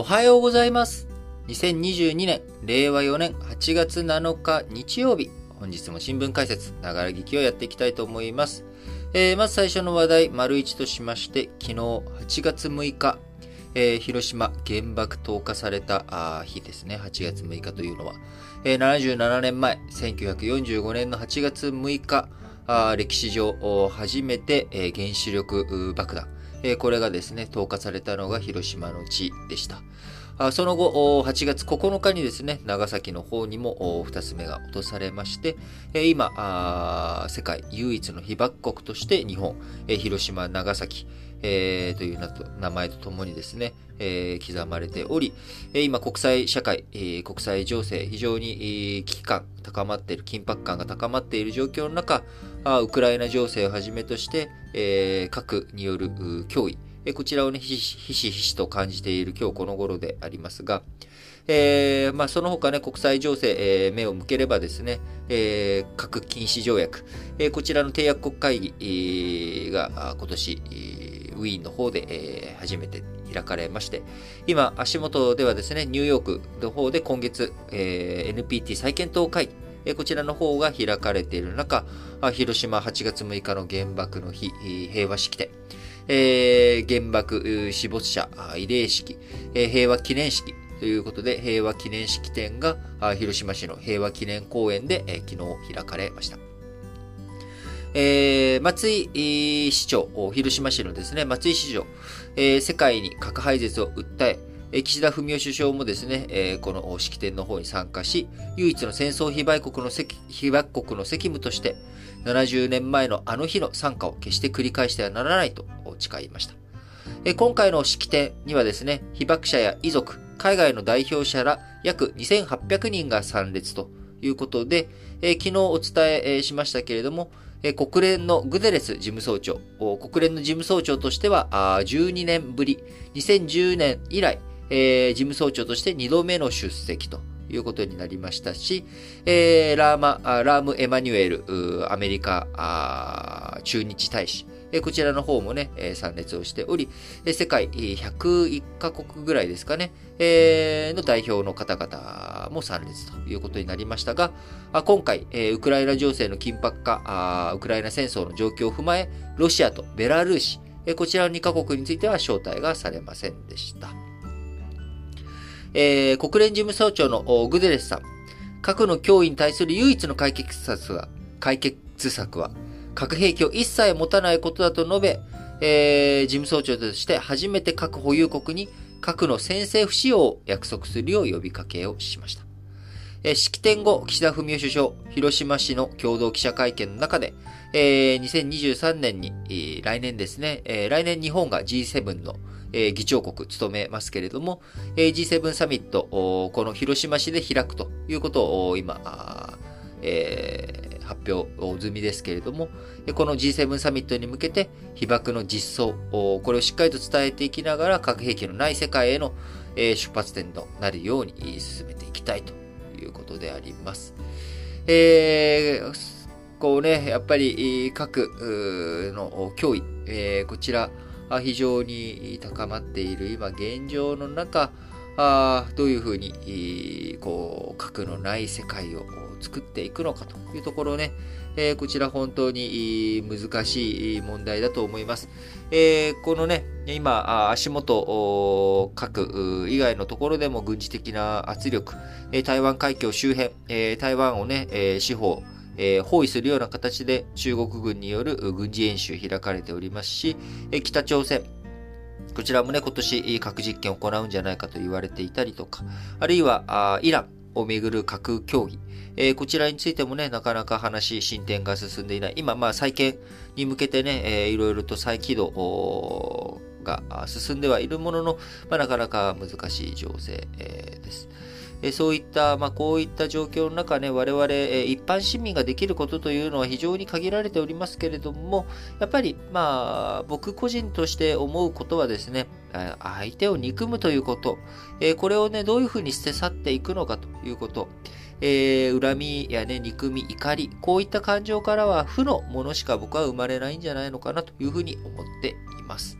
おはようございます。2022年、令和4年8月7日日曜日。本日も新聞解説、ながら聞きをやっていきたいと思います。えー、まず最初の話題、丸一としまして、昨日8月6日、えー、広島原爆投下された日ですね。8月6日というのは。えー、77年前、1945年の8月6日、あ歴史上初めて、えー、原子力爆弾、えー、これがですね、投下されたのが広島の地でした。あその後、8月9日にですね、長崎の方にも2つ目が落とされまして、え今、世界唯一の被爆国として日本、え広島、長崎、えー、という名前とともにですね、えー、刻まれており、今国際社会、国際情勢、非常に危機感高まっている、緊迫感が高まっている状況の中、あウクライナ情勢をはじめとして、えー、核による脅威、えこちらをね、ひしひしと感じている今日この頃でありますが、えー、まあ、その他ね、国際情勢、えー、目を向ければですね、えー、核禁止条約、えこちらの締約国会議が今年、ウィーンの方で、え初めて開かれまして、今、足元ではですね、ニューヨークの方で今月、え NPT 再検討会議、えこちらの方が開かれている中、広島8月6日の原爆の日、平和式典、えー、原爆死没者慰霊式、えー、平和記念式ということで、平和記念式典が広島市の平和記念公園で、えー、昨日開かれました。えー、松井市長、広島市のですね、松井市長、えー、世界に核廃絶を訴え、岸田文雄首相もですね、この式典の方に参加し、唯一の戦争被爆国の被爆国の責務として、70年前のあの日の参加を決して繰り返してはならないと誓いました。今回の式典にはですね、被爆者や遺族、海外の代表者ら約2800人が参列ということで、昨日お伝えしましたけれども、国連のグデレス事務総長、国連の事務総長としては12年ぶり、2010年以来、事務総長として2度目の出席ということになりましたし、ラーマ、ラーム・エマニュエル、アメリカ駐日大使、こちらの方もね、参列をしており、世界101カ国ぐらいですかね、の代表の方々も参列ということになりましたが、今回、ウクライナ情勢の緊迫化、ウクライナ戦争の状況を踏まえ、ロシアとベラルーシ、こちらの2カ国については招待がされませんでした。えー、国連事務総長のグデレスさん、核の脅威に対する唯一の解決策は、解決策は、核兵器を一切持たないことだと述べ、えー、事務総長として初めて核保有国に核の先制不使用を約束するよう呼びかけをしました。えー、式典後、岸田文雄首相、広島市の共同記者会見の中で、えー、2023年に、えー、来年ですね、えー、来年日本が G7 の、えー、議長国務めますけれども、えー、G7 サミット、この広島市で開くということを今、えー発表済みですけれども、この G7 サミットに向けて被爆の実相、これをしっかりと伝えていきながら核兵器のない世界への出発点となるように進めていきたいということであります。えー、こうね、やっぱり核の脅威、え、こちら、非常に高まっている今現状の中、あどういうふうに、こう、核のない世界を作っていくのかというところね、えー、こちら本当に難しい問題だと思います。えー、このね、今、足元、核以外のところでも軍事的な圧力、台湾海峡周辺、台湾をね、司法、えー、包囲するような形で中国軍による軍事演習開かれておりますし、え北朝鮮、こちらもね、今年核実験を行うんじゃないかと言われていたりとか、あるいはイランをめぐる核協議、えー、こちらについてもね、なかなか話、進展が進んでいない。今、まあ、再建に向けてね、えー、いろいろと再起動が進んではいるものの、まあ、なかなか難しい情勢、えー、です。えそういった、まあ、こういった状況の中ね、我々、え一般市民ができることというのは非常に限られておりますけれども、やっぱり、まあ、僕個人として思うことはですね、相手を憎むということ、えこれをね、どういうふうに捨て去っていくのかということ、えー、恨みやね、憎み、怒り、こういった感情からは負のものしか僕は生まれないんじゃないのかなというふうに思っています。